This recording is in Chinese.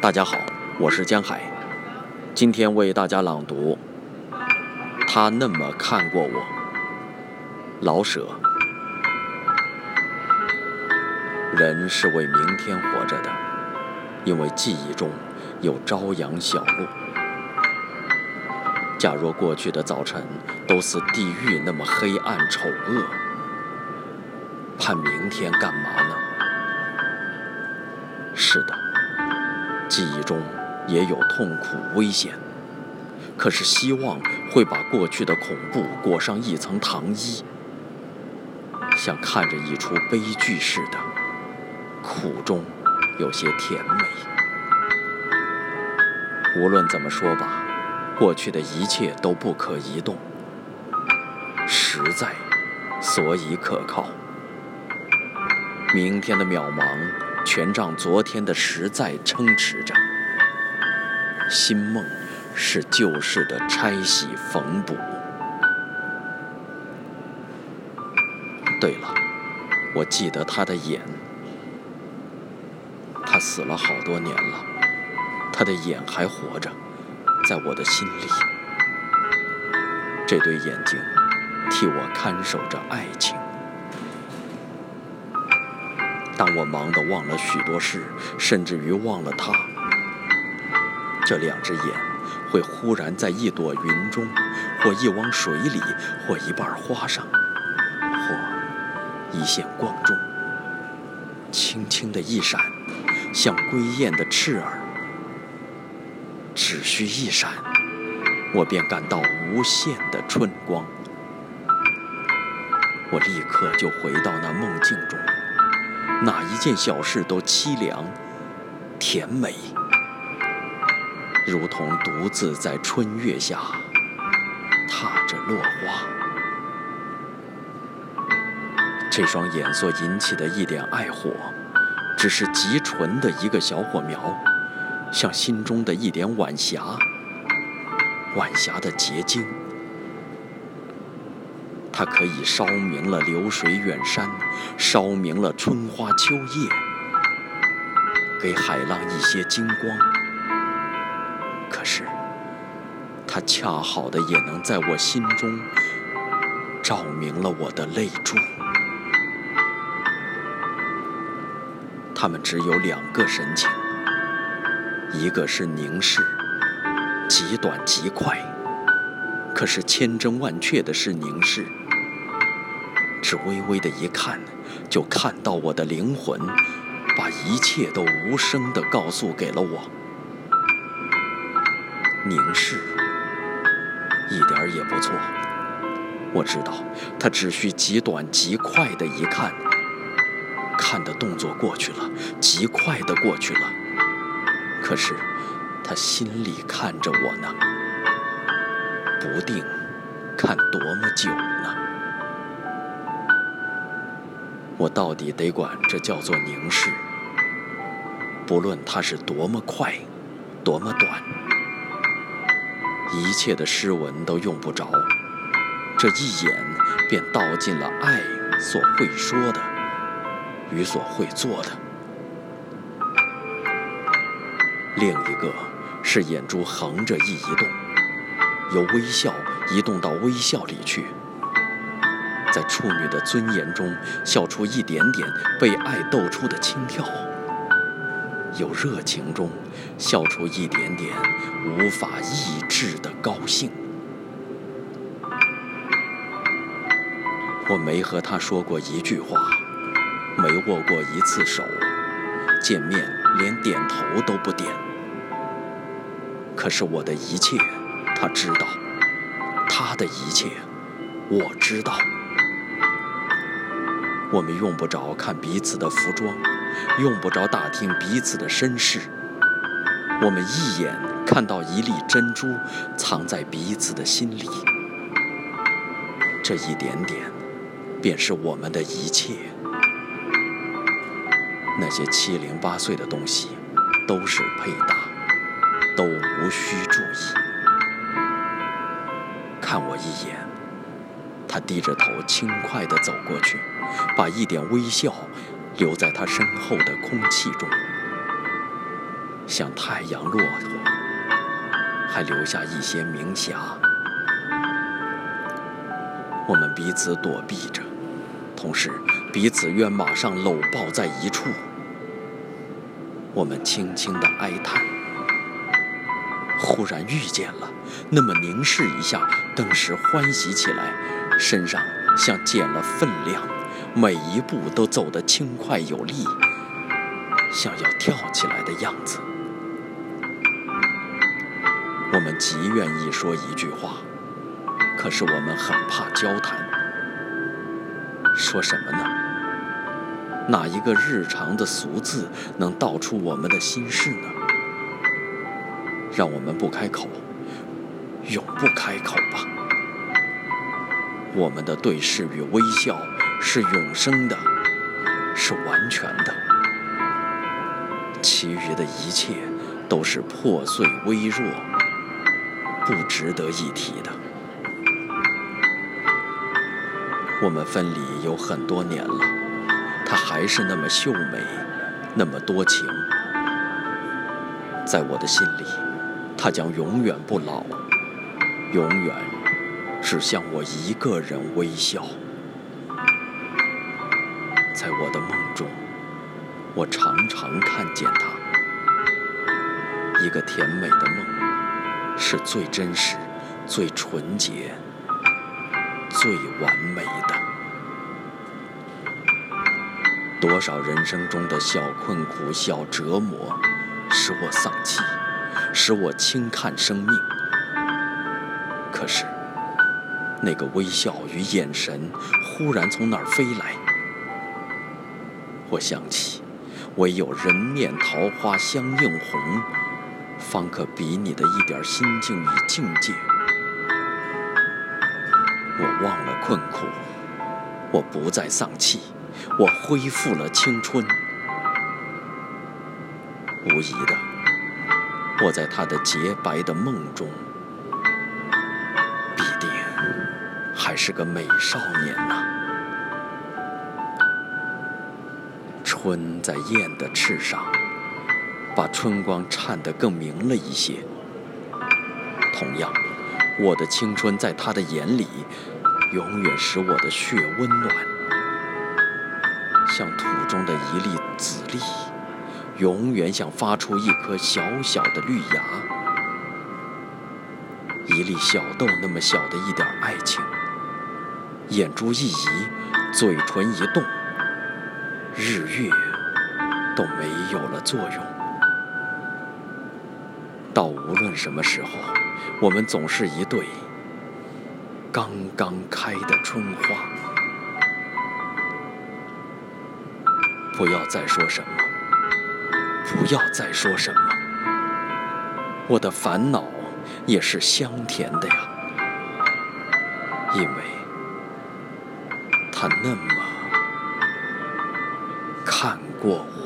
大家好，我是江海，今天为大家朗读。他那么看过我，老舍。人是为明天活着的，因为记忆中有朝阳小路。假若过去的早晨都似地狱那么黑暗丑恶，盼明天干嘛呢？是的。记忆中也有痛苦危险，可是希望会把过去的恐怖裹上一层糖衣，像看着一出悲剧似的，苦中有些甜美。无论怎么说吧，过去的一切都不可移动，实在，所以可靠。明天的渺茫。全仗昨天的实在撑持着，新梦是旧事的拆洗缝补。对了，我记得他的眼，他死了好多年了，他的眼还活着，在我的心里。这对眼睛替我看守着爱情。当我忙得忘了许多事，甚至于忘了他，这两只眼会忽然在一朵云中，或一汪水里，或一瓣花上，或一线光中，轻轻的一闪，像归雁的翅儿。只需一闪，我便感到无限的春光，我立刻就回到那梦境中。哪一件小事都凄凉、甜美，如同独自在春月下踏着落花。这双眼所引起的一点爱火，只是极纯的一个小火苗，像心中的一点晚霞，晚霞的结晶。它可以烧明了流水远山，烧明了春花秋叶，给海浪一些金光。可是，它恰好的也能在我心中照明了我的泪珠。他们只有两个神情，一个是凝视，极短极快；可是千真万确的是凝视。只微微的一看，就看到我的灵魂，把一切都无声的告诉给了我。凝视，一点儿也不错。我知道，他只需极短极快的一看，看的动作过去了，极快的过去了。可是，他心里看着我呢，不定看多么久呢。我到底得管这叫做凝视，不论它是多么快，多么短，一切的诗文都用不着，这一眼便道尽了爱所会说的与所会做的。另一个是眼珠横着一移动，由微笑移动到微笑里去。在处女的尊严中笑出一点点被爱逗出的轻佻，有热情中笑出一点点无法抑制的高兴。我没和他说过一句话，没握过一次手，见面连点头都不点。可是我的一切，他知道；他的一切，我知道。我们用不着看彼此的服装，用不着打听彼此的身世。我们一眼看到一粒珍珠藏在彼此的心里，这一点点便是我们的一切。那些七零八碎的东西都是配搭，都无需注意。看我一眼，他低着头轻快地走过去。把一点微笑留在他身后的空气中，像太阳落后，还留下一些明霞。我们彼此躲避着，同时彼此愿马上搂抱在一处。我们轻轻的哀叹，忽然遇见了，那么凝视一下，顿时欢喜起来，身上像减了分量，每一步都走得轻快有力，像要跳起来的样子。我们极愿意说一句话，可是我们很怕交谈，说什么呢？哪一个日常的俗字能道出我们的心事呢？让我们不开口，永不开口吧。我们的对视与微笑是永生的，是完全的，其余的一切都是破碎微弱，不值得一提的。我们分离有很多年了。她还是那么秀美，那么多情，在我的心里，她将永远不老，永远只向我一个人微笑。在我的梦中，我常常看见他。一个甜美的梦，是最真实、最纯洁、最完美的。多少人生中的小困苦、小折磨，使我丧气，使我轻看生命。可是，那个微笑与眼神忽然从哪儿飞来？我想起，唯有人面桃花相映红，方可比拟的一点心境与境界。我忘了困苦，我不再丧气。我恢复了青春，无疑的，我在他的洁白的梦中，还是个美少年呐。春在燕的翅上，把春光颤得更明了一些。同样，我的青春在他的眼里，永远使我的血温暖。像土中的一粒籽粒，永远想发出一颗小小的绿芽。一粒小豆那么小的一点爱情，眼珠一移，嘴唇一动，日月都没有了作用。到无论什么时候，我们总是一对刚刚开的春花。不要再说什么，不要再说什么，我的烦恼也是香甜的呀，因为他那么看过我。